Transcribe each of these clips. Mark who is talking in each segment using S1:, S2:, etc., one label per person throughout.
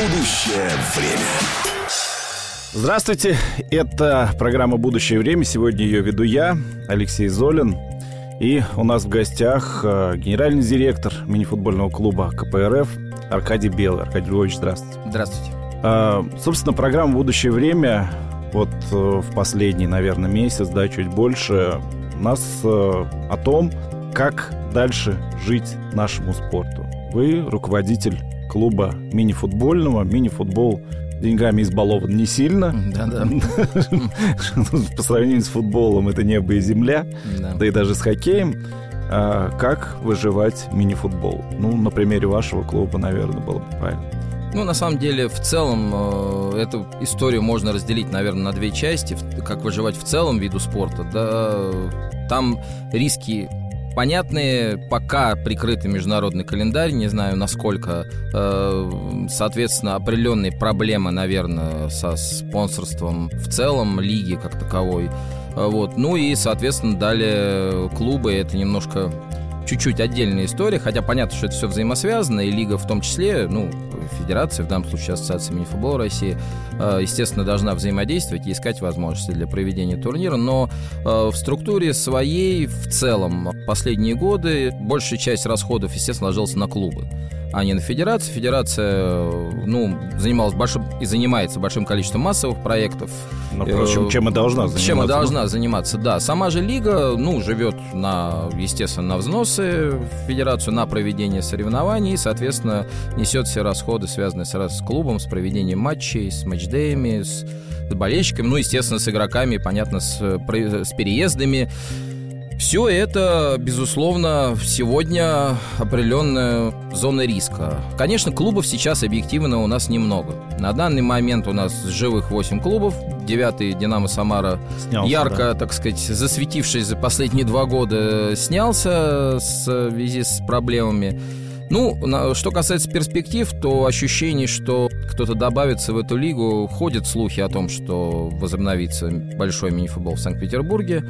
S1: Будущее время.
S2: Здравствуйте, это программа «Будущее время». Сегодня ее веду я, Алексей Золин. И у нас в гостях э, генеральный директор мини-футбольного клуба КПРФ Аркадий Белый. Аркадий Львович, здравствуйте.
S3: Здравствуйте.
S2: А, собственно, программа «Будущее время» вот э, в последний, наверное, месяц, да, чуть больше, у нас э, о том, как дальше жить нашему спорту. Вы руководитель клуба мини-футбольного. Мини-футбол деньгами избалован не сильно.
S3: Да-да.
S2: По сравнению с футболом это небо и земля,
S3: Да.
S2: да и даже с хоккеем. А Как выживать мини-футбол? Ну, на примере вашего клуба, наверное, было бы правильно.
S3: Ну, на самом деле, в целом, э, эту историю можно разделить, наверное, на две части. Как выживать в целом виду спорта. Да, там риски понятные, пока прикрытый международный календарь, не знаю, насколько, э, соответственно, определенные проблемы, наверное, со спонсорством в целом лиги как таковой. Э, Вот. Ну и, соответственно, далее клубы, это немножко чуть-чуть отдельная история, хотя понятно, что это все взаимосвязано, и лига в том числе, ну, федерация, в данном случае Ассоциация мини-футбола России, э, естественно, должна взаимодействовать и искать возможности для проведения турнира, но э, в структуре своей в целом последние годы большая часть расходов, естественно, ложилась на клубы а не на федерацию. Федерация, э, ну, занималась большим и занимается большим количеством массовых проектов.
S2: Ну, впрочем, чем и должна заниматься.
S3: Чем и должна заниматься, да. Сама же лига, ну, живет на, естественно, на взносы в федерацию, на проведение соревнований, и, соответственно, несет все расходы, связанные с, с клубом, с проведением матчей, с матчдеями, с, с болельщиками, ну, естественно, с игроками, понятно, с, э, с переездами. Все это, безусловно, сегодня определенная зона риска. Конечно, клубов сейчас объективно у нас немного. На данный момент у нас живых 8 клубов. Девятый «Динамо Самара»
S2: Снялся,
S3: ярко, так сказать, засветившись за последние два года, снялся в связи с проблемами. Ну, что касается перспектив, то ощущение, что кто-то добавится в эту лигу, ходят слухи о том, что возобновится большой мини-футбол в Санкт-Петербурге,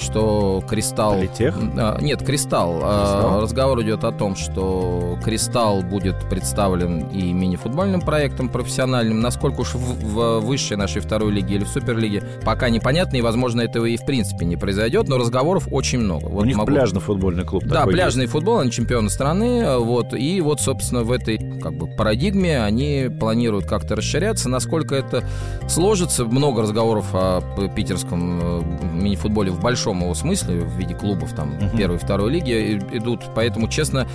S3: что Кристалл...
S2: Политех?
S3: А, нет, Кристалл. А,
S2: Кристалл?
S3: разговор идет о том, что Кристалл будет представлен и мини-футбольным проектом профессиональным. Насколько уж в, в высшей нашей второй лиге или в суперлиге, пока непонятно, и, возможно, этого и в принципе не произойдет, но разговоров очень много.
S2: У
S3: Вот
S2: них
S3: могу-
S2: пляжно-футбольный клуб
S3: да, пляжный футбол, они чемпионы страны, э, вот, и вот, собственно, в этой, как бы, парадигме они планируют как-то расширяться. Насколько это сложится, много разговоров о питерском э, мини-футболе в большом его смысле, в виде клубов, там,
S2: Мгм.
S3: первой, второй лиги и- идут, поэтому, честно,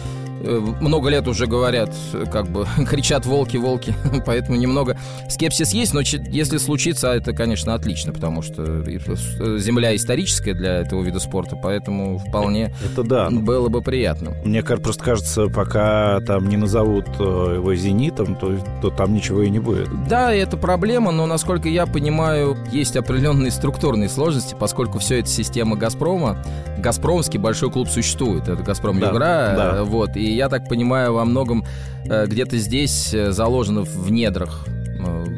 S3: э, много лет уже говорят, э, как бы, кричат волки, волки, поэтому немного скепсис есть, но если случится, это, конечно, отлично, потому что э, земля историческая для этого вида спорта, поэтому вполне.
S2: Это да. ну,
S3: было бы приятно.
S2: Мне просто кажется, пока там не назовут э, его «Зенитом», то, то там ничего и не будет.
S3: Да, это проблема, но, насколько я понимаю, есть определенные структурные сложности, поскольку все это система «Газпрома». «Газпромский» большой клуб существует, это «Газпром
S2: Да,
S3: Югра»,
S2: да.
S3: э, вот, и я так понимаю, во многом э, где-то здесь э, заложено в недрах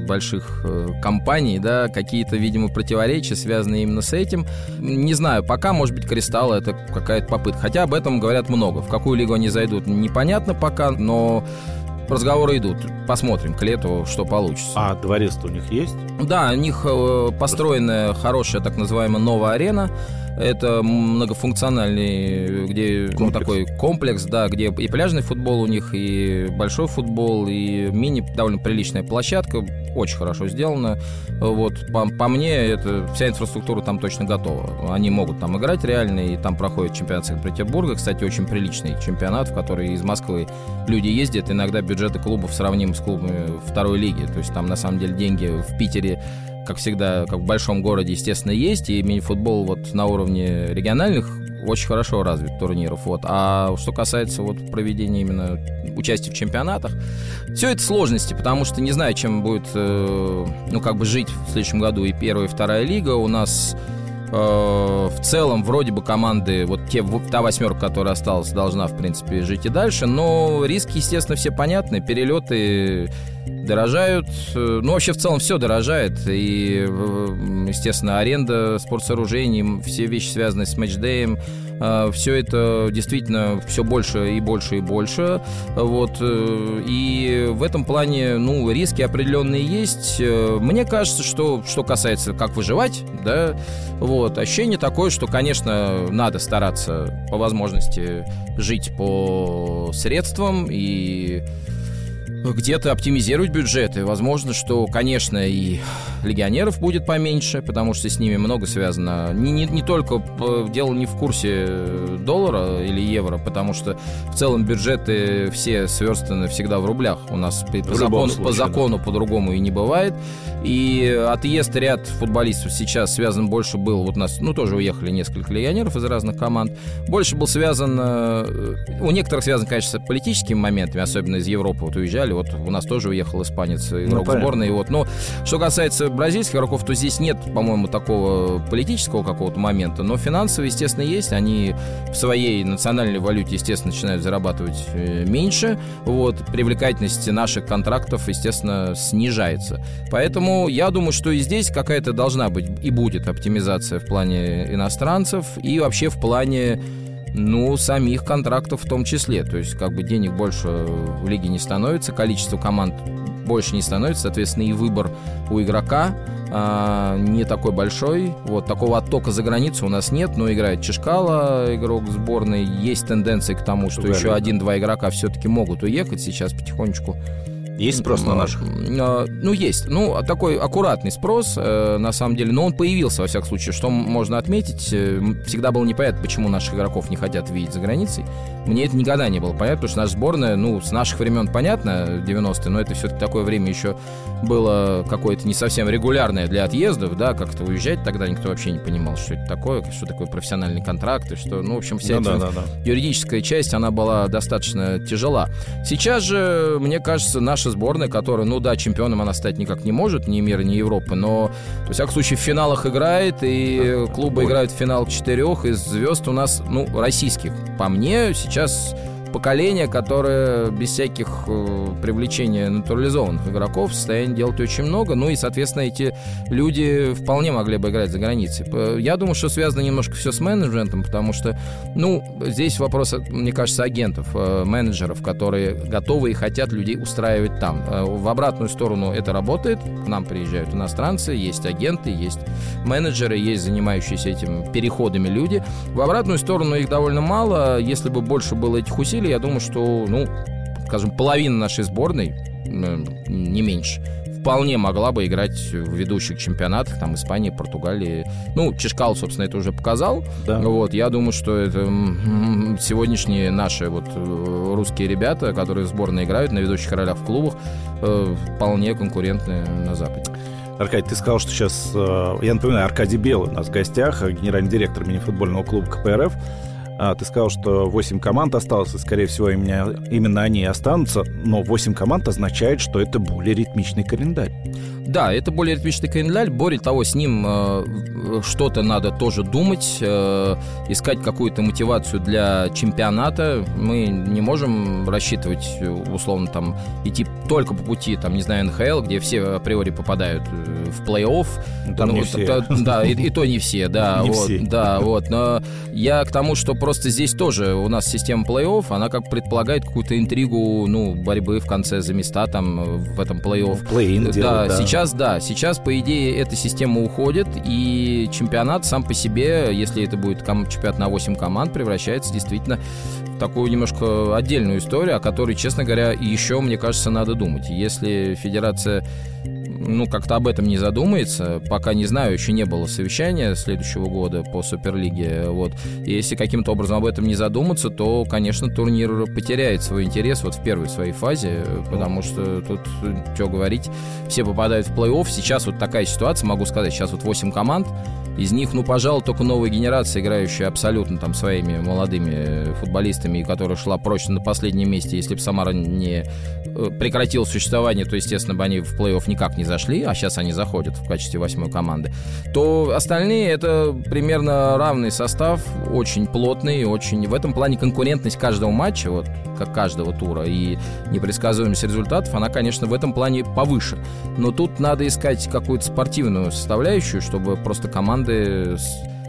S3: больших компаний, да, какие-то, видимо, противоречия, связанные именно с этим. Не знаю, пока, может быть, Кристалл это какая-то попытка. Хотя об этом говорят много. В какую лигу они зайдут, непонятно пока, но разговоры идут. Посмотрим к лету, что получится.
S2: А дворец-то у них есть?
S3: Да, у них э, построена хорошая так называемая новая арена. Это многофункциональный, где ну,
S2: Комплекс.
S3: такой комплекс, да, где и пляжный футбол у них, и большой футбол, и мини довольно приличная площадка, очень хорошо сделано. Вот по, по мне, это вся инфраструктура там точно готова. Они могут там играть реально, и там проходит чемпионат Санкт-Петербурга, кстати, очень приличный чемпионат, в который из Москвы люди ездят. Иногда бюджеты клубов сравнимы с клубами второй лиги. То есть там на самом деле деньги в Питере как всегда, как в большом городе, естественно, есть, и мини-футбол вот на уровне региональных очень хорошо развит турниров. Вот. А что касается вот проведения именно участия в чемпионатах, все это сложности, потому что не знаю, чем будет, э, ну, как бы жить в следующем году и первая, и вторая лига. У нас э, в целом вроде бы команды, вот те, та восьмерка, которая осталась, должна, в принципе, жить и дальше, но риски, естественно, все понятны. Перелеты дорожают. Э, ну, вообще, в целом, все дорожает. И, естественно, аренда спортсооружений, все вещи, связанные с матчдеем, э, все это действительно все больше и больше и больше. Вот. Э, и в этом плане, ну, риски определенные есть. Мне кажется, что, что касается как выживать, да, вот, ощущение такое, что, конечно, надо стараться по возможности жить по средствам и где-то оптимизировать бюджеты. Возможно, что, конечно, и легионеров будет поменьше, потому что с ними много связано. Не, не, не только дело не в курсе доллара или евро, потому что в целом бюджеты все сверстаны всегда в рублях. У нас по, по закону, случае, по закону да. по-другому и не бывает. И отъезд ряд футболистов сейчас связан больше был, вот у нас, ну, тоже уехали несколько легионеров из разных команд, больше был связан, э, у некоторых связан, конечно, с политическими моментами, особенно из Европы вот уезжали, вот у нас тоже уехал испанец, игрок ну, сборной, вот, но что касается бразильских игроков, то здесь нет, по-моему, такого политического какого-то момента, но финансовые, естественно, есть, они в своей национальной валюте, естественно, начинают зарабатывать э, меньше, вот, привлекательность наших контрактов, естественно, снижается, поэтому Поэтому я думаю, что и здесь какая-то должна быть и будет оптимизация в плане иностранцев и вообще в плане ну, самих контрактов в том числе. То есть, как бы денег больше в лиге не становится, количество команд больше не становится, соответственно, и выбор у игрока а, не такой большой. Вот такого оттока за границу у нас нет, но играет Чешкала, игрок сборной. Есть тенденции к тому, что Тугарин. еще один-два игрока все-таки могут уехать сейчас потихонечку.
S2: Есть спрос на наших?
S3: А, ну, есть. Ну, такой аккуратный спрос, э, на самом деле. Но он появился, во всяком случае. Что можно отметить, э, всегда было непонятно, почему наших игроков не хотят видеть за границей. Мне это никогда не было понятно, потому что наша сборная, ну, с наших времен понятно, 90-е, но это все-таки такое время еще было какое-то не совсем регулярное для отъездов, да, как-то уезжать тогда никто вообще не понимал, что это такое, что такое профессиональный контракт, и что, ну, в общем, вся ну, эта да, да, да. юридическая часть, она была достаточно тяжела. Сейчас же, мне кажется, наша сборная, которая, ну да, чемпионом она стать никак не может, ни мира, ни Европы, но, во всяком случае, в финалах играет, и клубы играют в финал четырех, из звезд у нас, ну, российских. По мне, сейчас поколение, которое без всяких э, привлечения натурализованных игроков в состоянии делать очень много. Ну и, соответственно, эти люди вполне могли бы играть за границей. Я думаю, что связано немножко все с менеджментом, потому что, ну, здесь вопрос, мне кажется, агентов, э, менеджеров, которые готовы и хотят людей устраивать там. Э, в обратную сторону это работает. К нам приезжают иностранцы, есть агенты, есть менеджеры, есть занимающиеся этим переходами люди. В обратную сторону их довольно мало. Если бы больше было этих усилий, я думаю, что, ну, скажем, половина нашей сборной, не меньше, вполне могла бы играть в ведущих чемпионатах, там, Испании, Португалии. Ну, Чешкал, собственно, это уже показал. Да. Вот, я думаю, что это сегодняшние наши вот э, русские ребята, которые в сборной играют на ведущих ролях в клубах, э, вполне конкурентны на Западе.
S2: Аркадий, ты сказал, что сейчас, э, я напоминаю, Аркадий Белый у нас в гостях, генеральный директор мини-футбольного клуба КПРФ. А, ты сказал, что 8 команд осталось, и, скорее всего, именно, именно они и останутся, но 8 команд означает, что это более ритмичный календарь.
S3: Да, это более ритмичный календарь. Более того, с ним э, что-то надо тоже думать, э, искать какую-то мотивацию для чемпионата. Мы не можем рассчитывать, условно, там, идти только по пути, там, не знаю, НХЛ, где все априори попадают э, в плей-офф.
S2: Там ну, не все.
S3: То, да, и, и то не все, да. Не вот, все. Да, вот. Но я к тому, что просто здесь тоже у нас система плей-офф, она как предполагает какую-то интригу, ну, борьбы в конце за места там в этом плей-офф.
S2: Плей-ин
S3: да,
S2: делают,
S3: да, сейчас сейчас, да, сейчас, по идее, эта система уходит, и чемпионат сам по себе, если это будет чемпионат на 8 команд, превращается действительно в такую немножко отдельную историю, о которой, честно говоря, еще, мне кажется, надо думать. Если федерация ну, как-то об этом не задумается. Пока не знаю, еще не было совещания следующего года по Суперлиге. Вот. И если каким-то образом об этом не задуматься, то, конечно, турнир потеряет свой интерес вот в первой своей фазе, потому что тут, что говорить, все попадают в плей-офф. Сейчас вот такая ситуация, могу сказать, сейчас вот 8 команд, из них, ну, пожалуй, только новая генерация, играющая абсолютно там своими молодыми футболистами, которая шла прочно на последнем месте. Если бы Самара не прекратил существование, то, естественно, бы они в плей-офф никак не зашли, а сейчас они заходят в качестве восьмой команды, то остальные это примерно равный состав, очень плотный, очень в этом плане конкурентность каждого матча, вот как каждого тура, и непредсказуемость результатов, она, конечно, в этом плане повыше. Но тут надо искать какую-то спортивную составляющую, чтобы просто команды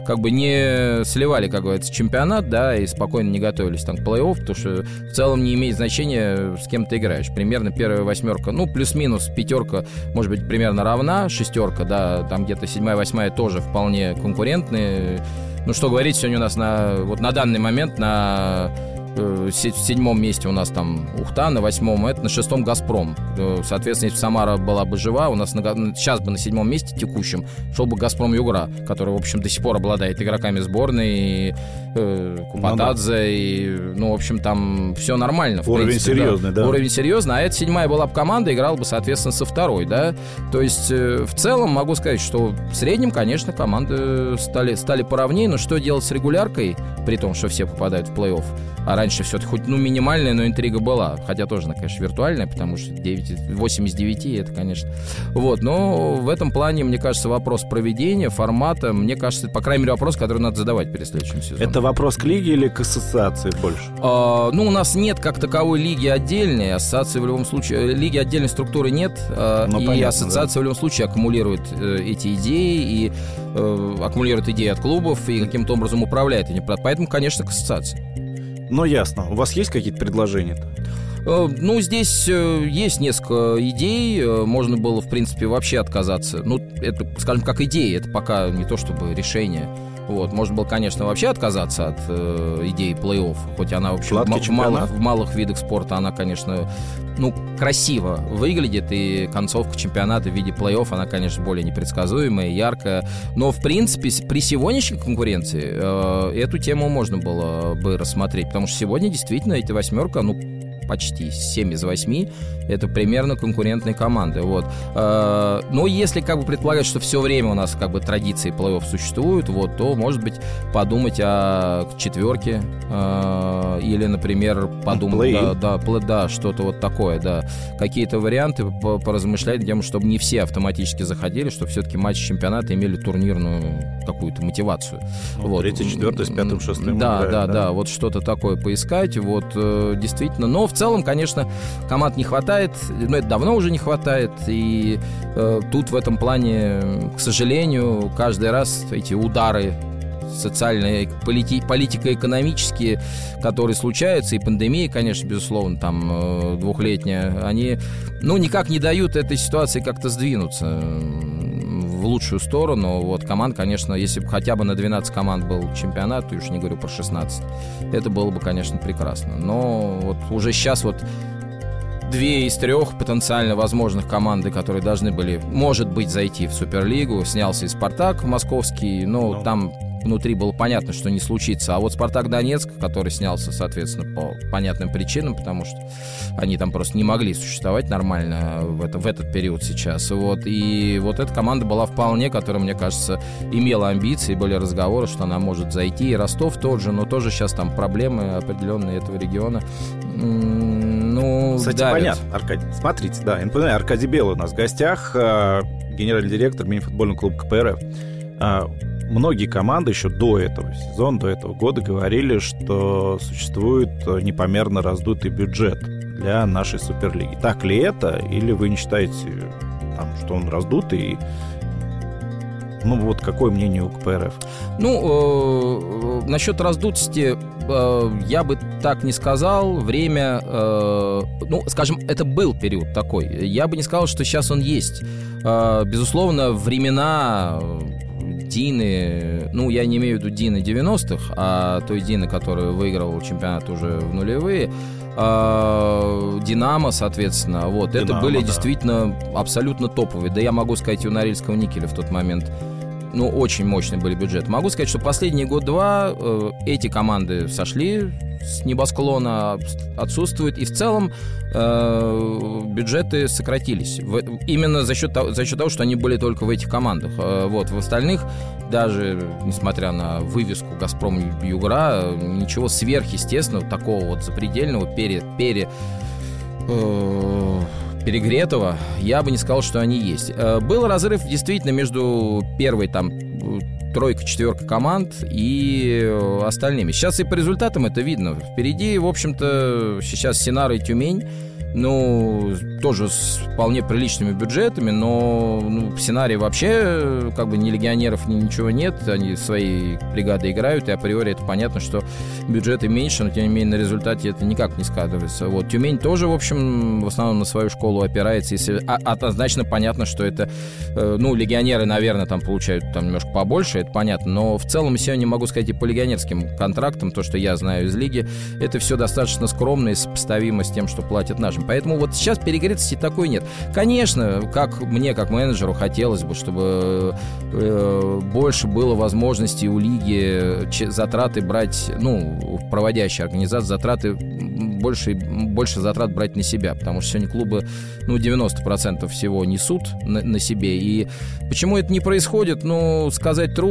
S3: как бы не сливали, как говорится, чемпионат, да, и спокойно не готовились там к плей-офф, потому что в целом не имеет значения, с кем ты играешь. Примерно первая восьмерка, ну, плюс-минус пятерка, может быть, примерно равна, шестерка, да, там где-то седьмая, восьмая тоже вполне конкурентные. Ну, что говорить, сегодня у нас на, вот на данный момент на в седьмом месте у нас там Ухта, на восьмом это, на шестом Газпром. Э, соответственно, если Самара была бы жива, у нас на, сейчас бы на седьмом месте текущем шел бы Газпром Югра, который, в общем, до сих пор обладает игроками сборной, и, э, Купатадзе, ну, да. и, ну, в общем, там все нормально.
S2: В Уровень принципе, серьезный, да.
S3: да. Уровень серьезный, а эта седьмая была бы команда, играла бы, соответственно, со второй, да. То есть, э, в целом, могу сказать, что в среднем, конечно, команды стали, стали поровнее, но что делать с регуляркой, при том, что все попадают в плей-офф? А раньше все-таки хоть ну, минимальная, но интрига была. Хотя тоже, она, конечно, виртуальная, потому что 9, 8 из 9 это, конечно. Вот, но в этом плане, мне кажется, вопрос проведения, формата, мне кажется, это, по крайней мере, вопрос, который надо задавать перед следующим сезоном.
S2: Это вопрос к лиге или к ассоциации больше?
S3: А, ну, у нас нет как таковой лиги отдельной. Ассоциации в любом случае... Лиги отдельной структуры нет. А, ну, и понятно, ассоциация да. в любом случае аккумулирует э, эти идеи и э, аккумулирует идеи от клубов и каким-то образом управляет. Поэтому, конечно, к ассоциации.
S2: Ну, ясно. У вас есть какие-то предложения?
S3: Э, ну, здесь э, есть несколько идей. Э, можно было, в принципе, вообще отказаться. Ну, это, скажем, как идея, это пока не то чтобы решение. Вот, можно было, конечно, вообще отказаться от э, идеи плей-офф, хоть она, в общем, в, в, малых, в малых видах спорта, она, конечно, ну, красиво выглядит, и концовка чемпионата в виде плей-офф, она, конечно, более непредсказуемая, яркая. Но, в принципе, при сегодняшней конкуренции э, эту тему можно было бы рассмотреть, потому что сегодня действительно эти восьмерка, ну, почти 7 из 8. Это примерно конкурентные команды. Вот. Э, но если как бы предполагать, что все время у нас как бы традиции плей-офф существуют, вот, то, может быть, подумать о четверке э, или, например, подумать, да, да, да, что-то вот такое, да. Какие-то варианты поразмышлять, тем, чтобы не все автоматически заходили, чтобы все-таки матчи чемпионата имели турнирную какую-то мотивацию.
S2: Ну, вот. Третий, четвертый, с пятым, шестым.
S3: Да, играет, да, да, да, вот что-то такое поискать, вот, э, действительно. Но в целом, конечно, команд не хватает, но это давно уже не хватает, и э, тут в этом плане, к сожалению, каждый раз эти удары социальные, полити, политико-экономические, которые случаются, и пандемия, конечно, безусловно, там э, двухлетняя, они, ну, никак не дают этой ситуации как-то сдвинуться в лучшую сторону. Вот команд, конечно, если бы хотя бы на 12 команд был чемпионат, то уж не говорю про 16, это было бы, конечно, прекрасно. Но вот уже сейчас вот две из трех потенциально возможных команды, которые должны были, может быть, зайти в Суперлигу. Снялся и Спартак московский, но ну. там внутри было понятно, что не случится. А вот Спартак Донецк, который снялся, соответственно, по понятным причинам, потому что они там просто не могли существовать нормально в, это, в этот период сейчас. Вот. И вот эта команда была вполне, которая, мне кажется, имела амбиции, были разговоры, что она может зайти. И Ростов тот же, но тоже сейчас там проблемы определенные этого региона. Ну,
S2: Кстати, давят. понятно, Аркадий. Смотрите, да, НПН Аркадий Белый у нас в гостях, э, генеральный директор мини-футбольного клуба КПРФ многие команды еще до этого сезона, до этого года говорили, что существует непомерно раздутый бюджет для нашей Суперлиги. Так ли это? Или вы не считаете, там, что он раздутый? Ну вот какое мнение у КПРФ?
S3: Ну, э, насчет раздутости э, я бы так не сказал. Время, э, ну, скажем, это был период такой. Я бы не сказал, что сейчас он есть. Э, безусловно, времена Дины, ну, я не имею в виду Дины 90-х, а той Дины, которая выигрывал чемпионат уже в нулевые, а, Динамо, соответственно, вот, Динамо, это были да. действительно абсолютно топовые. Да я могу сказать, и у Норильского никеля в тот момент ну, очень мощный были бюджет. Могу сказать, что последние год-два э, эти команды сошли с небосклона, отсутствуют, и в целом э, бюджеты сократились. Именно за счет, за счет того, что они были только в этих командах. Э, вот, в остальных, даже несмотря на вывеску «Газпром Югра», ничего сверхъестественного, такого вот запредельного, пере... пере э, перегретого, я бы не сказал, что они есть. Э, был разрыв действительно между первой там тройка, четверка команд и э, остальными. Сейчас и по результатам это видно. Впереди, в общем-то, сейчас Синара и Тюмень ну, тоже с вполне приличными бюджетами, но ну, в сценарии вообще как бы ни легионеров, ни ничего нет, они свои бригады играют, и априори это понятно, что бюджеты меньше, но тем не менее на результате это никак не складывается. Вот Тюмень тоже, в общем, в основном на свою школу опирается, и а, однозначно понятно, что это, э, ну, легионеры, наверное, там получают там немножко побольше, это понятно, но в целом сегодня могу сказать и по легионерским контрактам, то, что я знаю из лиги, это все достаточно скромно и сопоставимо с тем, что платят наши продажам. Поэтому вот сейчас перегретости такой нет. Конечно, как мне, как менеджеру, хотелось бы, чтобы э, больше было возможностей у лиги затраты брать, ну, проводящей организации, затраты больше, больше затрат брать на себя, потому что сегодня клубы, ну, 90% всего несут на, на себе. И почему это не происходит, ну, сказать трудно.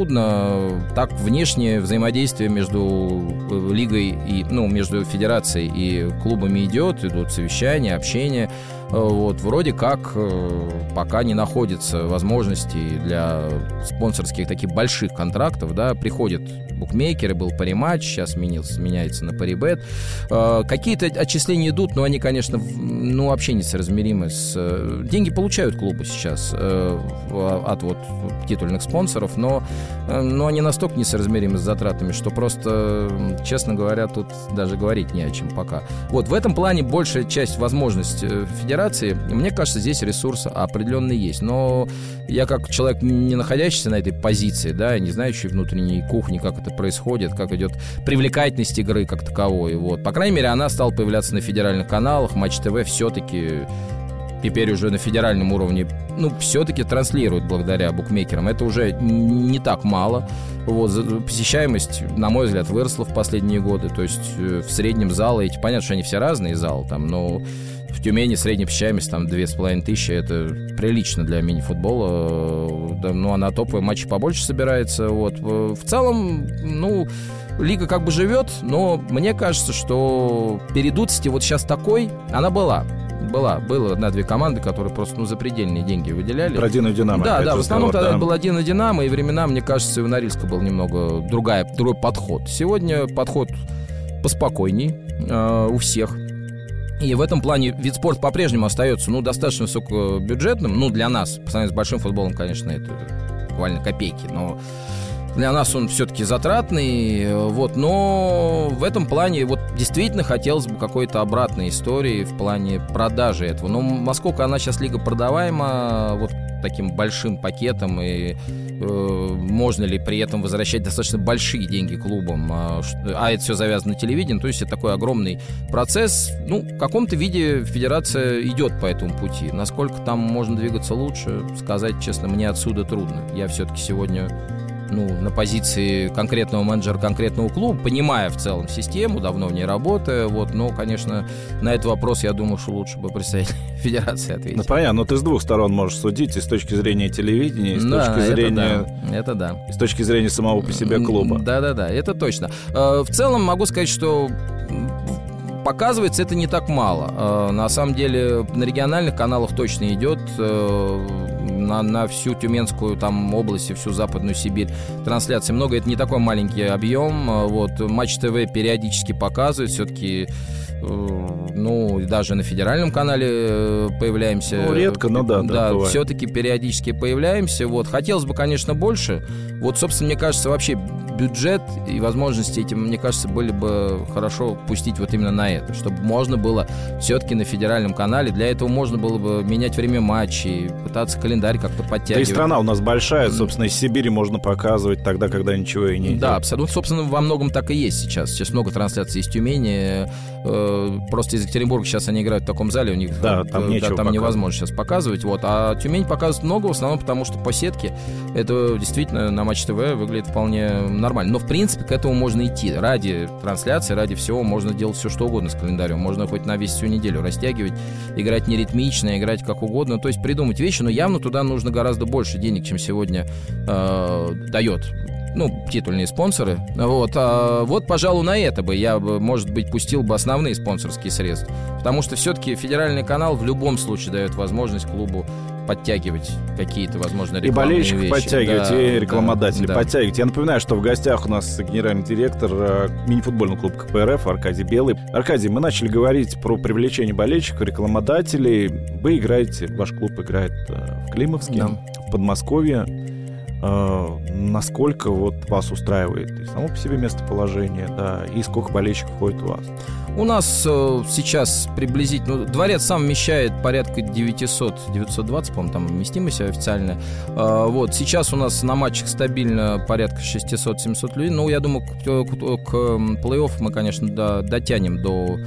S3: Так внешнее взаимодействие между э, лигой и, ну, между федерацией и клубами идет, идут совещания, общения. Вот, вроде как э, пока не находится возможностей для спонсорских таких больших контрактов, да, приходят букмекеры, был париматч, сейчас сменился, меняется на парибет. Э, какие-то отчисления идут, но они, конечно, ну, вообще несоразмеримы с... Э, деньги получают клубы сейчас от вот титульных спонсоров, но, но они настолько несоразмеримы с затратами, что просто, честно говоря, тут даже говорить не о чем пока. Вот в этом плане большая часть возможностей федерации федерации, мне кажется, здесь ресурс определенный есть. Но я как человек, не находящийся на этой позиции, да, не знающий внутренней кухни, как это происходит, как идет привлекательность игры как таковой, вот. По крайней мере, она стала появляться на федеральных каналах, Матч ТВ все-таки теперь уже на федеральном уровне, ну, все-таки транслируют благодаря букмекерам. Это уже не так мало. Вот, посещаемость, на мой взгляд, выросла в последние годы. То есть э, в среднем залы, эти, понятно, что они все разные залы, там, но в Тюмени средняя посещаемость там две с половиной тысячи. Это прилично для мини-футбола. Да, ну, а на топовые матчи побольше собирается. Вот. В целом, ну, лига как бы живет, но мне кажется, что передутости вот сейчас такой, она была была, было одна-две команды, которые просто ну, запредельные деньги выделяли.
S2: Про Динамо Динамо.
S3: Да, да, в основном тогда да. был Динамо Динамо, и времена, мне кажется, у Норильска был немного другая, другой подход. Сегодня подход поспокойней э, у всех. И в этом плане вид спорта по-прежнему остается, ну, достаточно высокобюджетным. Ну, для нас, по сравнению с большим футболом, конечно, это буквально копейки, но для нас он все-таки затратный, вот, но в этом плане вот действительно хотелось бы какой-то обратной истории в плане продажи этого. Но насколько она сейчас лига продаваема, вот таким большим пакетом и э, можно ли при этом возвращать достаточно большие деньги клубам, а, а это все завязано на телевидении, то есть это такой огромный процесс. Ну, в каком-то виде федерация идет по этому пути. Насколько там можно двигаться лучше, сказать, честно, мне отсюда трудно. Я все-таки сегодня ну, на позиции конкретного менеджера конкретного клуба, понимая в целом систему, давно в ней работая, вот, но, конечно, на этот вопрос, я думаю, что лучше бы представитель федерации ответить.
S2: Ну, понятно, но ты с двух сторон можешь судить, и с точки зрения телевидения, и с да, точки зрения...
S3: Да, это да.
S2: И с точки зрения самого по себе клуба.
S3: Да-да-да, это точно. Э, в целом могу сказать, что показывается это не так мало. Э, на самом деле на региональных каналах точно идет э, на, на всю Тюменскую там область и всю Западную Сибирь трансляции много. Это не такой маленький объем. А вот Матч ТВ периодически показывает. Все-таки э, ну, даже на федеральном канале э, появляемся.
S2: Ну, редко, но да.
S3: Да, да все-таки периодически появляемся. Вот. Хотелось бы, конечно, больше. Вот, собственно, мне кажется, вообще бюджет и возможности этим, мне кажется, были бы хорошо пустить вот именно на это, чтобы можно было все-таки на федеральном канале, для этого можно было бы менять время матчей, пытаться календарь как-то подтягивать.
S2: Да и страна у нас большая, собственно, из Сибири можно показывать тогда, когда ничего и не идет.
S3: Да, абсолютно. Собственно, во многом так и есть сейчас. Сейчас много трансляций из Тюмени. Э, просто из Екатеринбурга сейчас они играют в таком зале, у них
S2: да, там,
S3: да, там невозможно сейчас показывать. Вот. А Тюмень показывает много, в основном потому, что по сетке это действительно на Матч ТВ выглядит вполне нормально. Но, в принципе, к этому можно идти. Ради трансляции, ради всего можно делать все, что угодно с календарем. Можно хоть на весь всю неделю растягивать, играть неритмично, играть как угодно. То есть придумать вещи, но явно туда нужно гораздо больше денег, чем сегодня э, дает ну, титульные спонсоры. Вот, а, вот, пожалуй, на это бы я, может быть, пустил бы основные спонсорские средства. Потому что все-таки федеральный канал в любом случае дает возможность клубу подтягивать какие-то, возможно,
S2: И болельщиков
S3: вещи.
S2: подтягивать, да, и рекламодателей да, подтягивать. Я напоминаю, что в гостях у нас генеральный директор э, мини-футбольного клуба КПРФ Аркадий Белый. Аркадий, мы начали говорить про привлечение болельщиков, рекламодателей. Вы играете, ваш клуб играет э, в Климовске, да. в Подмосковье. Э, насколько вот вас устраивает и само по себе местоположение, да, и сколько болельщиков ходит у вас?
S3: У нас э, сейчас приблизительно... Ну, дворец сам вмещает порядка 900, 920, по-моему, там вместимость официальная. Э, вот, сейчас у нас на матчах стабильно порядка 600-700 людей. Ну, я думаю, к, к, к плей-офф мы, конечно, до, дотянем до...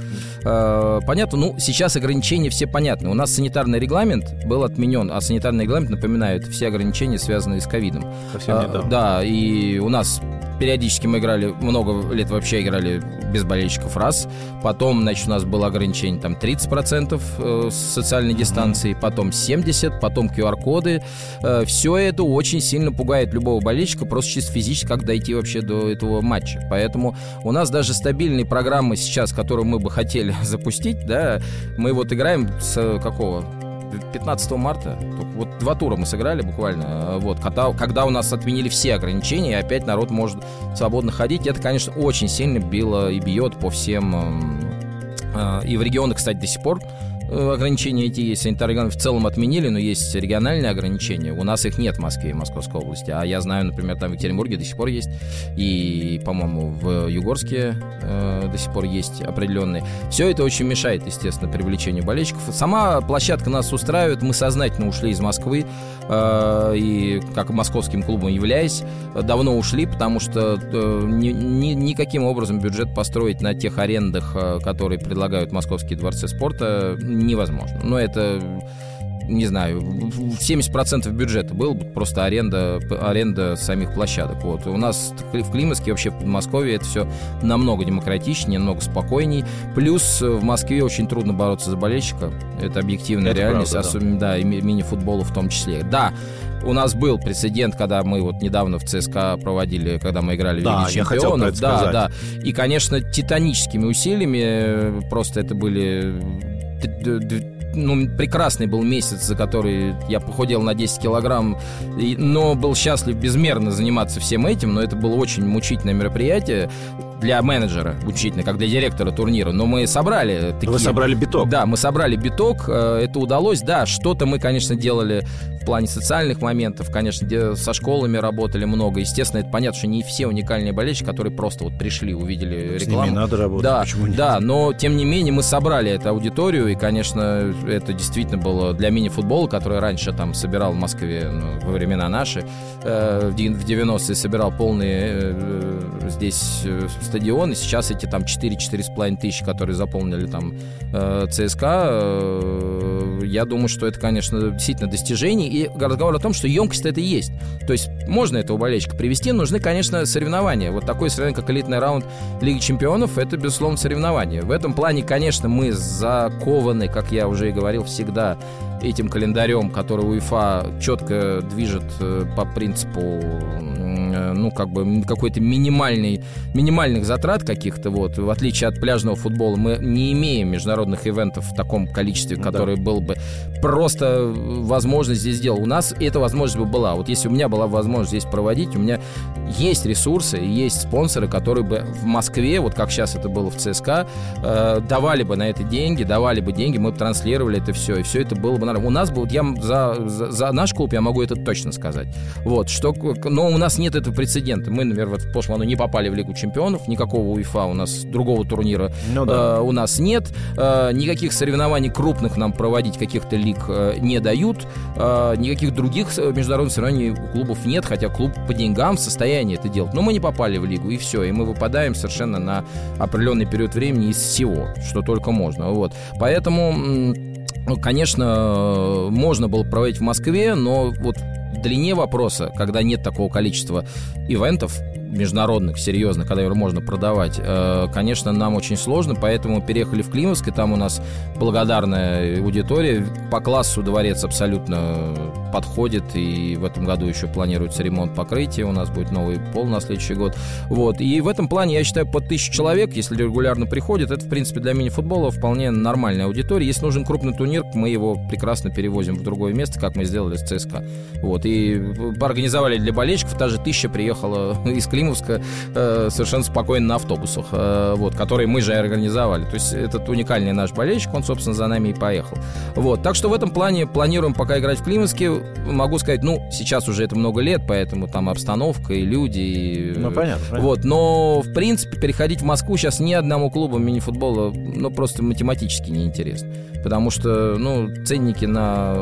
S3: Э, понятно, ну, сейчас ограничения все понятны. У нас санитарный регламент был отменен, а санитарный регламент напоминает все ограничения, связанные с ковидом.
S2: Совсем недавно.
S3: А, да, и у нас периодически мы играли, много лет вообще играли без болельщиков раз. Потом, значит, у нас было ограничение там 30% э, социальной дистанции, потом 70, потом QR-коды. Э, Все это очень сильно пугает любого болельщика, просто чисто физически, как дойти вообще до этого матча. Поэтому у нас даже стабильные программы сейчас, которые мы бы хотели запустить, да, мы вот играем с какого? 15 марта, вот два тура мы сыграли буквально, э, вот, когда, когда у нас отменили все ограничения, и опять народ может свободно ходить, это, конечно, очень сильно било и бьет по всем, эм, э, и в регионах, кстати, до сих пор ограничения эти есть. Санитарные в целом отменили, но есть региональные ограничения. У нас их нет в Москве и Московской области. А я знаю, например, там в Екатеринбурге до сих пор есть. И, по-моему, в Югорске э, до сих пор есть определенные. Все это очень мешает, естественно, привлечению болельщиков. Сама площадка нас устраивает. Мы сознательно ушли из Москвы. Э, и, как московским клубом являясь, давно ушли, потому что э, ни, ни, никаким образом бюджет построить на тех арендах, э, которые предлагают московские дворцы спорта, невозможно. Но это не знаю, 70% бюджета был просто аренда, аренда самих площадок. Вот. У нас в Климовске, вообще в Подмосковье это все намного демократичнее, намного спокойней. Плюс в Москве очень трудно бороться за болельщика. Это объективная это реальность, правда, особенно, да, да и мини-футболу в том числе. Да, у нас был прецедент, когда мы вот недавно в ЦСКА проводили, когда мы играли
S2: да,
S3: в Лиге Чемпионов.
S2: да,
S3: да. И, конечно, титаническими усилиями просто это были ну, прекрасный был месяц, за который я похудел на 10 килограмм, и, но был счастлив безмерно заниматься всем этим, но это было очень мучительное мероприятие для менеджера учительно, как для директора турнира. Но мы собрали такие...
S2: Вы собрали биток.
S3: Да, мы собрали биток, э, это удалось. Да, что-то мы, конечно, делали в плане социальных моментов, конечно, со школами работали много. Естественно, это понятно, что не все уникальные болельщики, которые просто вот пришли, увидели рекламу. С
S2: ними надо работать,
S3: да,
S2: почему нет?
S3: Да, но тем не менее мы собрали эту аудиторию, и, конечно, это действительно было для мини-футбола, который раньше там собирал в Москве ну, во времена наши, э, в 90-е собирал полные э, здесь стадион, и сейчас эти там 4-4,5 тысячи, которые заполнили там э, ЦСКА, э, я думаю, что это, конечно, действительно достижение, и разговор о том, что емкость это и есть. То есть можно этого болельщика привести, нужны, конечно, соревнования. Вот такое соревнование, как элитный раунд Лиги Чемпионов, это, безусловно, соревнование. В этом плане, конечно, мы закованы, как я уже и говорил, всегда этим календарем, который УЕФА четко движет э, по принципу, э, ну, как бы какой-то минимальный, минимальных затрат каких-то, вот, в отличие от пляжного футбола, мы не имеем международных ивентов в таком количестве, ну, который да. был бы просто возможность здесь сделать. У нас эта возможность бы была. Вот если у меня была возможность здесь проводить, у меня есть ресурсы, есть спонсоры, которые бы в Москве, вот как сейчас это было в ЦСКА, э, давали бы на это деньги, давали бы деньги, мы бы транслировали это все, и все это было бы нормально. У нас бы, вот я за, за, за наш клуб я могу это точно сказать. Вот, что, но у нас нет этого прецедента. Мы, например, вот в прошлом году не попали в Лигу чемпионов, никакого УЕФА у нас, другого турнира ну, да. э, у нас нет, э, никаких соревнований крупных нам проводить, каких-то лиг э, не дают, э, никаких других международных соревнований клубов нет, хотя клуб по деньгам в состоянии это делать. Но мы не попали в лигу, и все, и мы выпадаем совершенно на определенный период времени из всего, что только можно. Вот. Поэтому ну, конечно, можно было проводить в Москве, но вот в длине вопроса, когда нет такого количества ивентов, международных, серьезных, когда его можно продавать, э, конечно, нам очень сложно, поэтому переехали в Климовск, и там у нас благодарная аудитория. По классу дворец абсолютно подходит, и в этом году еще планируется ремонт покрытия, у нас будет новый пол на следующий год. Вот. И в этом плане, я считаю, под тысячу человек, если регулярно приходит, это, в принципе, для мини-футбола вполне нормальная аудитория. Если нужен крупный турнир, мы его прекрасно перевозим в другое место, как мы сделали с ЦСКА. Вот. И организовали для болельщиков, та же тысяча приехала из Климовска э, совершенно спокойно на автобусах, э, вот, которые мы же организовали. То есть этот уникальный наш болельщик, он, собственно, за нами и поехал. Вот. Так что в этом плане планируем пока играть в Климовске. Могу сказать, ну, сейчас уже это много лет, поэтому там обстановка и люди. И...
S2: Ну, понятно, понятно.
S3: Вот. Но, в принципе, переходить в Москву сейчас ни одному клубу мини-футбола, ну, просто математически неинтересно. Потому что, ну, ценники на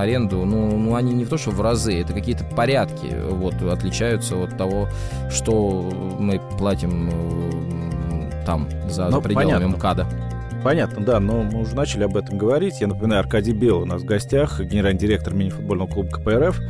S3: аренду, ну, ну, они не в то, что в разы, это какие-то порядки, вот, отличаются от того, что мы платим э, там, за ну, пределами понятно. МКАДа.
S2: Понятно, да, но мы уже начали об этом говорить. Я напоминаю, Аркадий Бел у нас в гостях, генеральный директор мини-футбольного клуба КПРФ.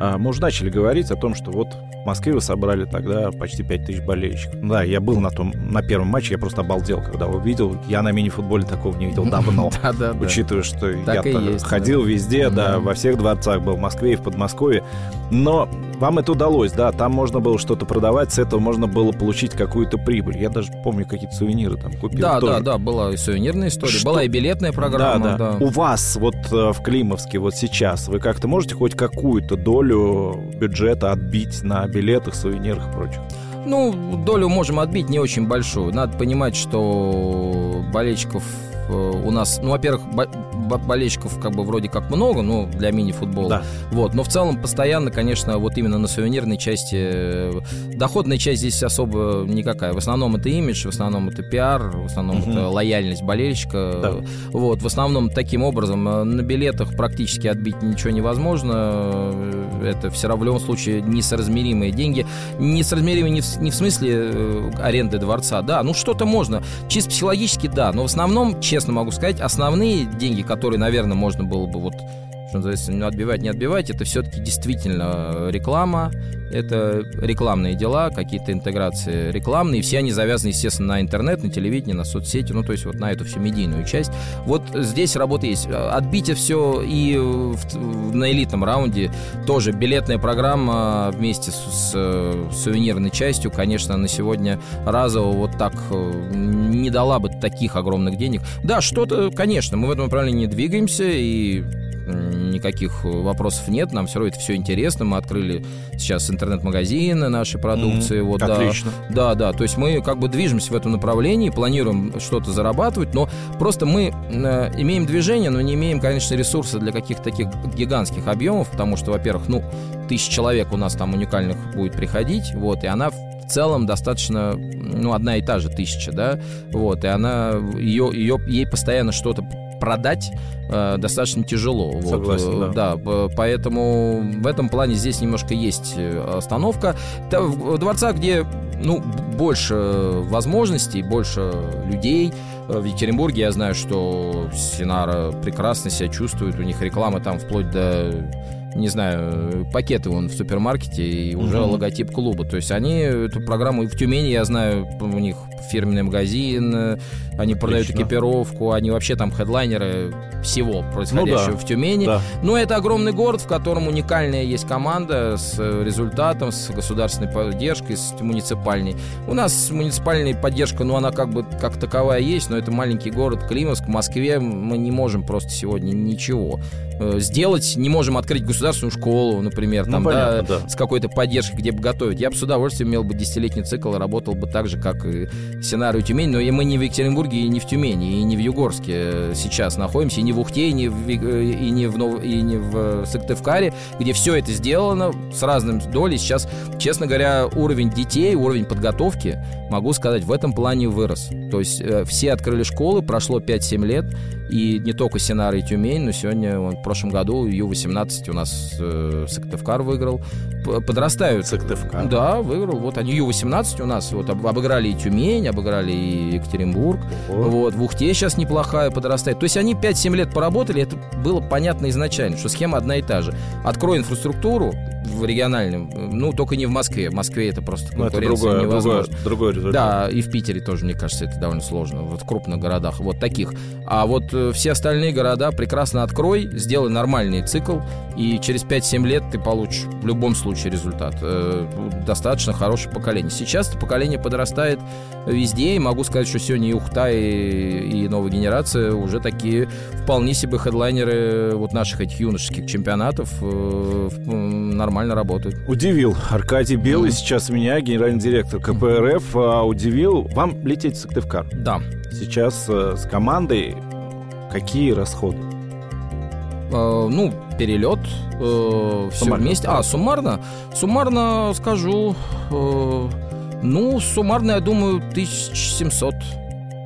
S2: А, мы уже начали говорить о том, что вот в Москве вы собрали тогда почти 5 тысяч болельщиков. Да, я был на том, на первом матче, я просто обалдел, когда увидел. Я на мини-футболе такого не видел давно. Да, да, Учитывая, что я ходил везде, да, во всех дворцах был в Москве и в Подмосковье. Но вам это удалось, да, там можно было что-то продавать, с этого можно было получить какую-то прибыль. Я даже помню, какие-то сувениры там купил.
S3: Да, тоже. да, да, была и сувенирная история, что? была и билетная программа. Да, да.
S2: да. У вас вот э, в Климовске вот сейчас вы как-то можете хоть какую-то долю бюджета отбить на билетах, сувенирах и прочих?
S3: Ну, долю можем отбить не очень большую. Надо понимать, что болельщиков у нас, ну, во-первых, болельщиков как бы вроде как много, ну, для мини-футбола. Да. Вот, но в целом постоянно, конечно, вот именно на сувенирной части, э, доходная часть здесь особо никакая. В основном это имидж, в основном это пиар, в основном угу. это лояльность болельщика. Да. Вот, в основном таким образом э, на билетах практически отбить ничего невозможно. Это все равно в любом случае несоразмеримые деньги. Несоразмеримые не в, не в смысле э, аренды дворца, да, ну что-то можно. Чисто психологически, да, но в основном, честно могу сказать, основные деньги, которые наверное, можно было бы вот что называется, ну, отбивать, не отбивать, это все-таки действительно реклама, это рекламные дела, какие-то интеграции рекламные, все они завязаны, естественно, на интернет, на телевидение, на соцсети, ну, то есть вот на эту всю медийную часть. Вот здесь работа есть. Отбить все и в, на элитном раунде тоже билетная программа вместе с, с сувенирной частью, конечно, на сегодня разово вот так э, не дала бы таких огромных денег. Да, что-то, конечно, мы в этом направлении двигаемся, и никаких вопросов нет, нам все равно это все интересно. Мы открыли сейчас интернет-магазины нашей продукции. Mm-hmm. Вот,
S2: Отлично.
S3: Да, да, то есть мы как бы движемся в этом направлении, планируем что-то зарабатывать, но просто мы э, имеем движение, но не имеем, конечно, ресурса для каких-то таких гигантских объемов, потому что, во-первых, ну, тысяч человек у нас там уникальных будет приходить, вот, и она в целом достаточно, ну, одна и та же тысяча, да, вот, и она, ее, ее, ей постоянно что-то продать э, достаточно тяжело.
S2: Согласен, вот,
S3: да. да. Поэтому в этом плане здесь немножко есть э, остановка. В дворцах, где ну, больше возможностей, больше людей. Э, в Екатеринбурге я знаю, что Синара прекрасно себя чувствует, у них реклама там вплоть до не знаю, пакеты вон в супермаркете и уже mm-hmm. логотип клуба. То есть они эту программу в Тюмени, я знаю, у них фирменный магазин, они продают Отлично. экипировку, они вообще там хедлайнеры всего происходящего ну, да. в Тюмени. Да. Но это огромный город, в котором уникальная есть команда с результатом, с государственной поддержкой, с муниципальной. У нас муниципальная поддержка, ну она как бы как таковая есть, но это маленький город Климовск. В Москве мы не можем просто сегодня ничего э, сделать, не можем открыть государственную школу, например, ну, там, понятно, да, да. с какой-то поддержкой, где бы готовить. Я бы с удовольствием имел бы десятилетний цикл и работал бы так же, как и сценарий Тюмень, но и мы не в Екатеринбурге, и не в Тюмени, и не в Югорске сейчас находимся, и не в Ухте, и не в, и не в, Нов... и не в Сыктывкаре, где все это сделано с разным долей. Сейчас, честно говоря, уровень детей, уровень подготовки могу сказать, в этом плане вырос. То есть э, все открыли школы, прошло 5-7 лет, и не только Синара и Тюмень, но сегодня, вот, в прошлом году Ю-18 у нас э, Сыктывкар выиграл. Подрастают.
S2: Сыктывкар?
S3: Да, выиграл. Вот они Ю-18 у нас вот обыграли и Тюмень, обыграли и Екатеринбург. О. Вот, в Ухте сейчас неплохая подрастает. То есть они 5-7 лет поработали, это было понятно изначально, что схема одна и та же. Открой инфраструктуру, в региональном, ну, только не в Москве. В Москве это просто
S2: ну, это другое, невозможно. Другое, другой результат.
S3: Да, и в Питере тоже, мне кажется, это довольно сложно. Вот в крупных городах, вот таких. А вот э, все остальные города прекрасно открой, сделай нормальный цикл, и через 5-7 лет ты получишь в любом случае результат. Э, достаточно хорошее поколение. Сейчас это поколение подрастает везде, и могу сказать, что сегодня и Ухта, и, и новая генерация уже такие вполне себе хедлайнеры вот наших этих юношеских чемпионатов э, нормально работают.
S2: Удивил Аркадий Белый, mm-hmm. сейчас меня, генеральный директор КПРФ, а, удивил. Вам лететь в Сыктывкар?
S3: Да.
S2: Сейчас э, с командой какие расходы?
S3: Э, ну, перелет, э, все вместе. А, суммарно? Суммарно скажу, э, ну, суммарно, я думаю, 1700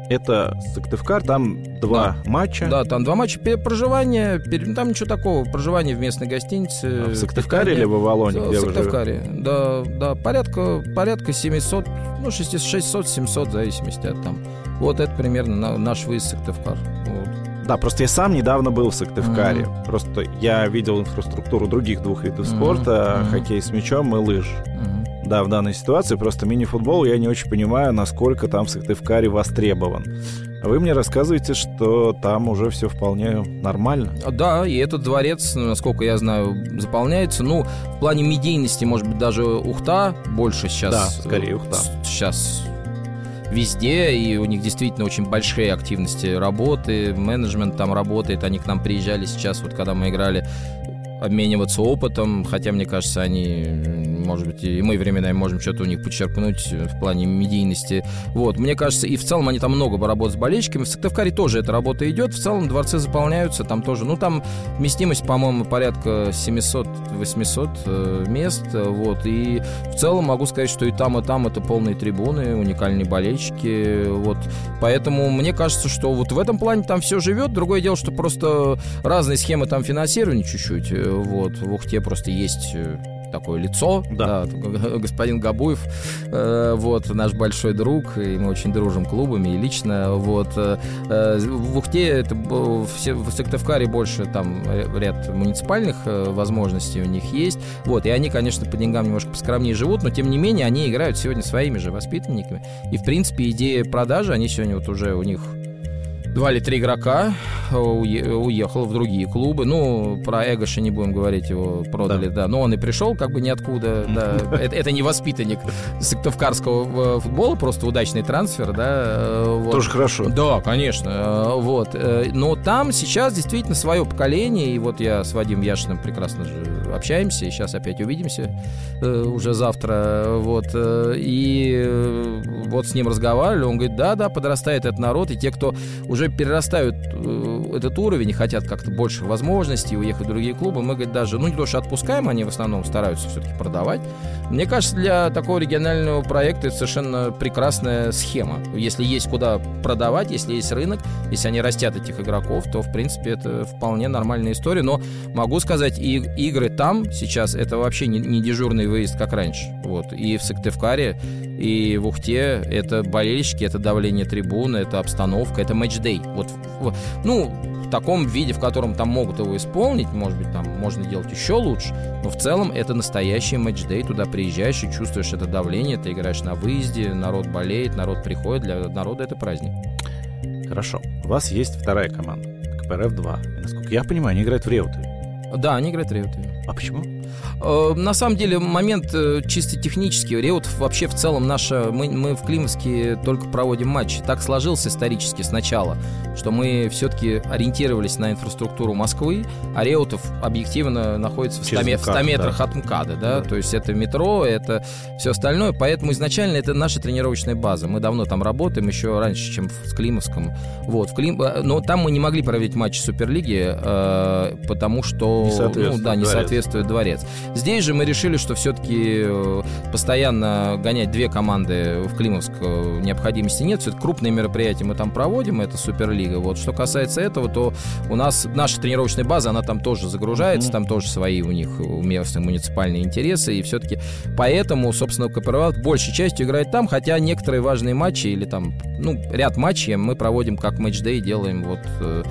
S2: это Сыктывкар, там два
S3: да.
S2: матча.
S3: Да, там два матча. Проживание, там ничего такого. Проживание в местной гостинице.
S2: А в Сыктывкаре или в Авалоне?
S3: В Сыктывкаре, да, да. Порядка, порядка 700, ну, 600-700, в зависимости от там. Вот это примерно наш выезд в Сыктывкар. Вот.
S2: Да, просто я сам недавно был в Сыктывкаре. Mm-hmm. Просто я видел инфраструктуру других двух видов mm-hmm. спорта, mm-hmm. хоккей с мячом и лыж. Mm-hmm да, в данной ситуации. Просто мини-футбол я не очень понимаю, насколько там в Сыктывкаре востребован. Вы мне рассказываете, что там уже все вполне нормально.
S3: Да, и этот дворец, насколько я знаю, заполняется. Ну, в плане медийности, может быть, даже Ухта больше сейчас.
S2: Да, скорее Ухта.
S3: Сейчас везде, и у них действительно очень большие активности работы, менеджмент там работает, они к нам приезжали сейчас, вот когда мы играли обмениваться опытом, хотя, мне кажется, они, может быть, и мы временами можем что-то у них подчеркнуть в плане медийности. Вот, мне кажется, и в целом они там много работают с болельщиками. В Сыктывкаре тоже эта работа идет. В целом дворцы заполняются, там тоже, ну, там вместимость, по-моему, порядка 700-800 э, мест, вот, и в целом могу сказать, что и там, и там это полные трибуны, уникальные болельщики, вот, поэтому мне кажется, что вот в этом плане там все живет. Другое дело, что просто разные схемы там финансирования чуть-чуть, вот, в Ухте просто есть э, такое лицо, да. да господин Габуев, э, вот, наш большой друг, и мы очень дружим клубами, и лично, вот, э, э в Ухте, это, все, в Сыктывкаре больше там ряд муниципальных э, возможностей у них есть, вот, и они, конечно, по деньгам немножко поскромнее живут, но, тем не менее, они играют сегодня своими же воспитанниками, и, в принципе, идея продажи, они сегодня вот уже у них два или три игрока э, уехал в другие клубы. Ну, про Эгоша не будем говорить, его продали, да. да. Но он и пришел как бы ниоткуда, да. Это, это не воспитанник сыктывкарского э, футбола, просто удачный трансфер, да.
S2: Э, вот. Тоже хорошо.
S3: Да, конечно. Вот. Но там сейчас действительно свое поколение, и вот я с Вадимом Яшиным прекрасно же общаемся, и сейчас опять увидимся уже завтра, вот. И вот с ним разговаривали, он говорит, да-да, подрастает этот народ, и те, кто уже перерастают э, этот уровень и хотят как-то больше возможностей уехать в другие клубы, мы, говорит, даже, ну, не то, что отпускаем, они в основном стараются все-таки продавать. Мне кажется, для такого регионального проекта это совершенно прекрасная схема. Если есть куда продавать, если есть рынок, если они растят этих игроков, то, в принципе, это вполне нормальная история. Но могу сказать, и игры там сейчас это вообще не, не дежурный выезд, как раньше. Вот. И в Сыктывкаре, и в Ухте это болельщики, это давление трибуны, это обстановка, это матч-дей. Вот, ну, в таком виде, в котором там могут его исполнить, может быть, там можно делать еще лучше, но в целом это настоящий матч-дей, туда приезжаешь и чувствуешь это давление, ты играешь на выезде, народ болеет, народ приходит, для народа это праздник.
S2: Хорошо. У вас есть вторая команда, КПРФ-2. Насколько я понимаю, они играют в Реуте.
S3: Да, они играют Реуте.
S2: А почему?
S3: Э, на самом деле момент э, чисто технический. Реутов вообще в целом наша... Мы, мы в Климовске только проводим матчи. Так сложилось исторически сначала, что мы все-таки ориентировались на инфраструктуру Москвы, а Реутов объективно находится в 100, МКАД, в 100 метрах да. от МКАДа. Да? Да. То есть это метро, это все остальное. Поэтому изначально это наша тренировочная база. Мы давно там работаем, еще раньше, чем в Климовском. Вот, в Клим... Э, но там мы не могли проводить матчи Суперлиги, потому что
S2: не
S3: ну, да, не
S2: дворец.
S3: соответствует дворец. Здесь же мы решили, что все-таки э, постоянно гонять две команды в Климовск э, необходимости нет. Все-таки крупные мероприятия мы там проводим, это Суперлига. Вот что касается этого, то у нас наша тренировочная база, она там тоже загружается, mm-hmm. там тоже свои у них местные муниципальные интересы, и все-таки поэтому, собственно, КПРВ большей частью играет там, хотя некоторые важные матчи или там, ну, ряд матчей мы проводим как матч-дэй, делаем вот э,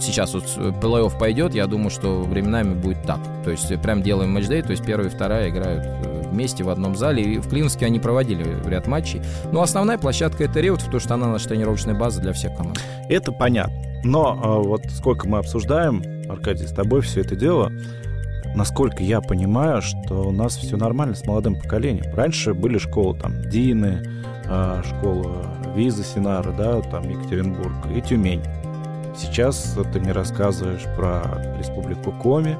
S3: сейчас вот плей-офф пойдет, я думаю, что временами будет так. То есть прям делаем матч-дэй, то есть первая и вторая играют э, вместе в одном зале. И в Клиновске они проводили ряд матчей. Но основная площадка это Реут, потому что она наша тренировочная база для всех команд.
S2: Это понятно. Но а, вот сколько мы обсуждаем, Аркадий, с тобой все это дело, насколько я понимаю, что у нас все нормально с молодым поколением. Раньше были школы там Дины, а, школа Виза Синара, да, там Екатеринбург и Тюмень. Сейчас ты мне рассказываешь про республику Коми,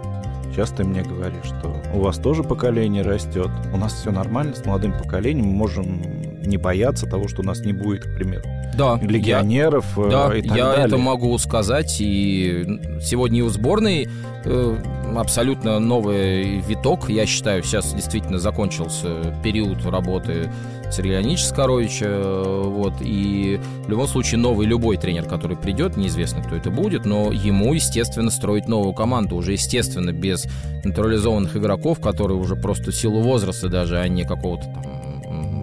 S2: Сейчас ты мне говоришь, что у вас тоже поколение растет, у нас все нормально с молодым поколением, мы можем не бояться того, что у нас не будет, к примеру,
S3: да,
S2: легионеров
S3: я,
S2: э,
S3: да,
S2: и так
S3: я
S2: далее.
S3: это могу сказать. И сегодня и у сборной э, абсолютно новый виток. Я считаю, сейчас действительно закончился период работы Сергея Леонидовича Скоровича. Вот, и в любом случае новый любой тренер, который придет, неизвестно, кто это будет, но ему, естественно, строить новую команду. Уже, естественно, без натурализованных игроков, которые уже просто силу возраста даже, а не какого-то там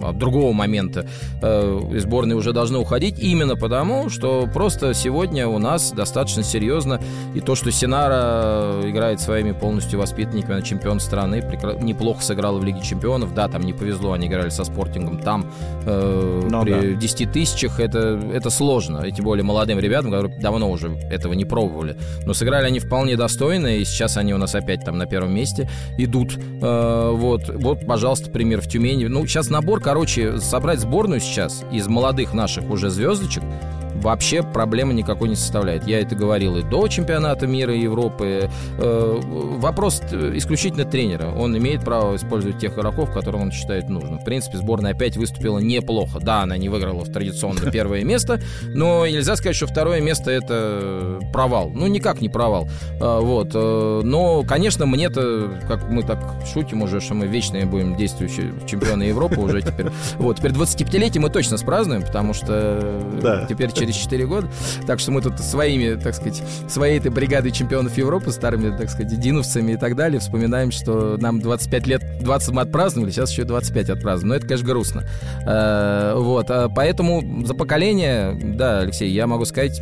S3: от другого момента э, сборной уже должны уходить, именно потому, что просто сегодня у нас достаточно серьезно и то, что Синара играет своими полностью воспитанниками чемпион страны, прекра- неплохо сыграла в Лиге чемпионов, да, там не повезло, они играли со спортингом, там э, ну, при да. 10 тысячах это, это сложно, и тем более молодым ребятам, которые давно уже этого не пробовали, но сыграли они вполне достойно, и сейчас они у нас опять там на первом месте идут, э, вот, вот, пожалуйста, пример в Тюмени, ну, сейчас набор, короче, собрать сборную сейчас из молодых наших уже звездочек вообще проблемы никакой не составляет. Я это говорил и до чемпионата мира и Европы. Э, вопрос исключительно тренера. Он имеет право использовать тех игроков, которых он считает нужным. В принципе, сборная опять выступила неплохо. Да, она не выиграла в традиционно первое место, но нельзя сказать, что второе место это провал. Ну, никак не провал. Э, вот. Э, но, конечно, мне-то, как мы так шутим уже, что мы вечные будем действующие чемпионы Европы уже теперь. Вот, теперь 25-летие мы точно спразднуем, потому что теперь через 4 года. Так что мы тут своими, так сказать, своей этой бригадой чемпионов Европы, старыми, так сказать, диновцами и так далее, вспоминаем, что нам 25 лет, 20 мы отпраздновали, сейчас еще 25 отпразднуем. Но это, конечно, грустно. Э, вот, а поэтому за поколение, да, Алексей, я могу сказать,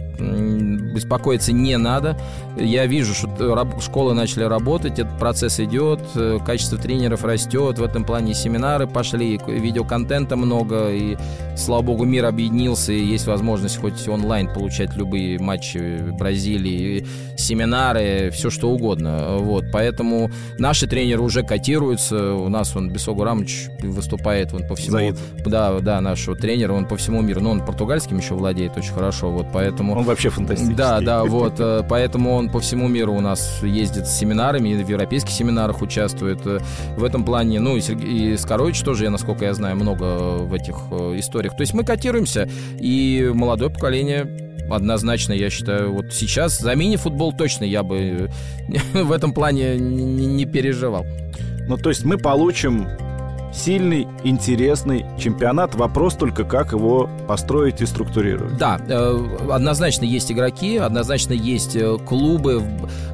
S3: беспокоиться не надо. Я вижу, что школы начали работать, этот процесс идет, э, качество тренеров растет, в этом плане семинары пошли, видеоконтента много, и, слава богу, мир объединился, и есть возможность хоть онлайн получать любые матчи Бразилии, семинары, все что угодно. Вот, поэтому наши тренеры уже котируются, у нас он Бесогу Рамович выступает он по всему... Заид. Да, да, нашего тренера, он по всему миру, но он португальским еще владеет очень хорошо, вот поэтому...
S2: Он вообще фантастический.
S3: Да, да, вот, э, поэтому он по всему миру у нас ездит с семинарами, в европейских семинарах участвует. Э, в этом плане, ну, и, Сергей, и Скорович тоже, я, насколько я знаю, много в этих э, историях. То есть мы котируемся, и молодое поколение однозначно, я считаю, вот сейчас за мини-футбол точно я бы в этом плане не переживал.
S2: Ну, то есть мы получим сильный, интересный чемпионат. Вопрос только, как его построить и структурировать.
S3: Да, э, однозначно есть игроки, однозначно есть э, клубы.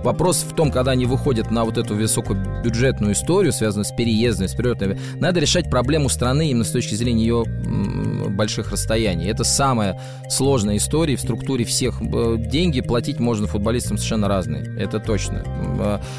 S3: Вопрос в том, когда они выходят на вот эту высокобюджетную историю, связанную с переездами, с перелетами, надо решать проблему страны именно с точки зрения ее больших расстояний. Это самая сложная история в структуре всех. Э, деньги платить можно футболистам совершенно разные, это точно.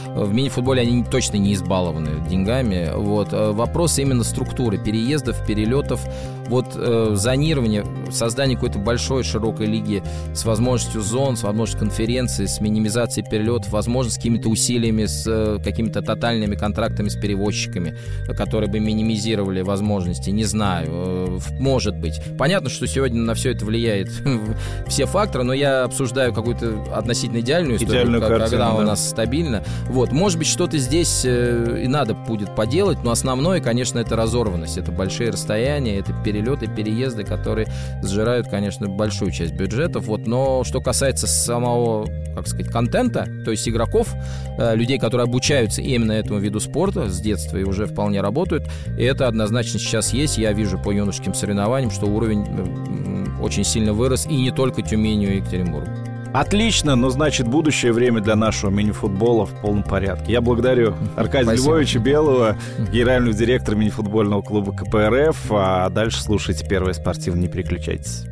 S3: В мини-футболе они точно не избалованы деньгами. Вот. Вопрос именно структуры переездов, перелетов, вот э, зонирование, создание какой-то большой широкой лиги с возможностью зон, с возможностью конференции, с минимизацией перелетов, возможно, с какими-то усилиями, с э, какими-то тотальными контрактами с перевозчиками, которые бы минимизировали возможности, не знаю, э, может быть. Понятно, что сегодня на все это влияет все факторы, но я обсуждаю какую-то относительно идеальную историю,
S2: Идеальную
S3: как-
S2: картину,
S3: когда у
S2: да.
S3: нас стабильно. Вот, может быть, что-то здесь э, и надо будет поделать, но основное, конечно, это разорванность, это большие расстояния, это перелеты, переезды, которые сжирают, конечно, большую часть бюджетов. Вот, но что касается самого, как сказать, контента, то есть игроков, э, людей, которые обучаются именно этому виду спорта с детства и уже вполне работают, это однозначно сейчас есть. Я вижу по юношеским соревнованиям, что уровень э, очень сильно вырос, и не только Тюменью и Екатеринбургу.
S2: Отлично, но значит будущее время для нашего мини-футбола в полном порядке. Я благодарю Аркадия
S3: Спасибо.
S2: Львовича Белого, генерального директора мини-футбольного клуба КПРФ. А дальше слушайте первое спортивное, не переключайтесь.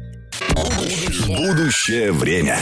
S1: Будущее время.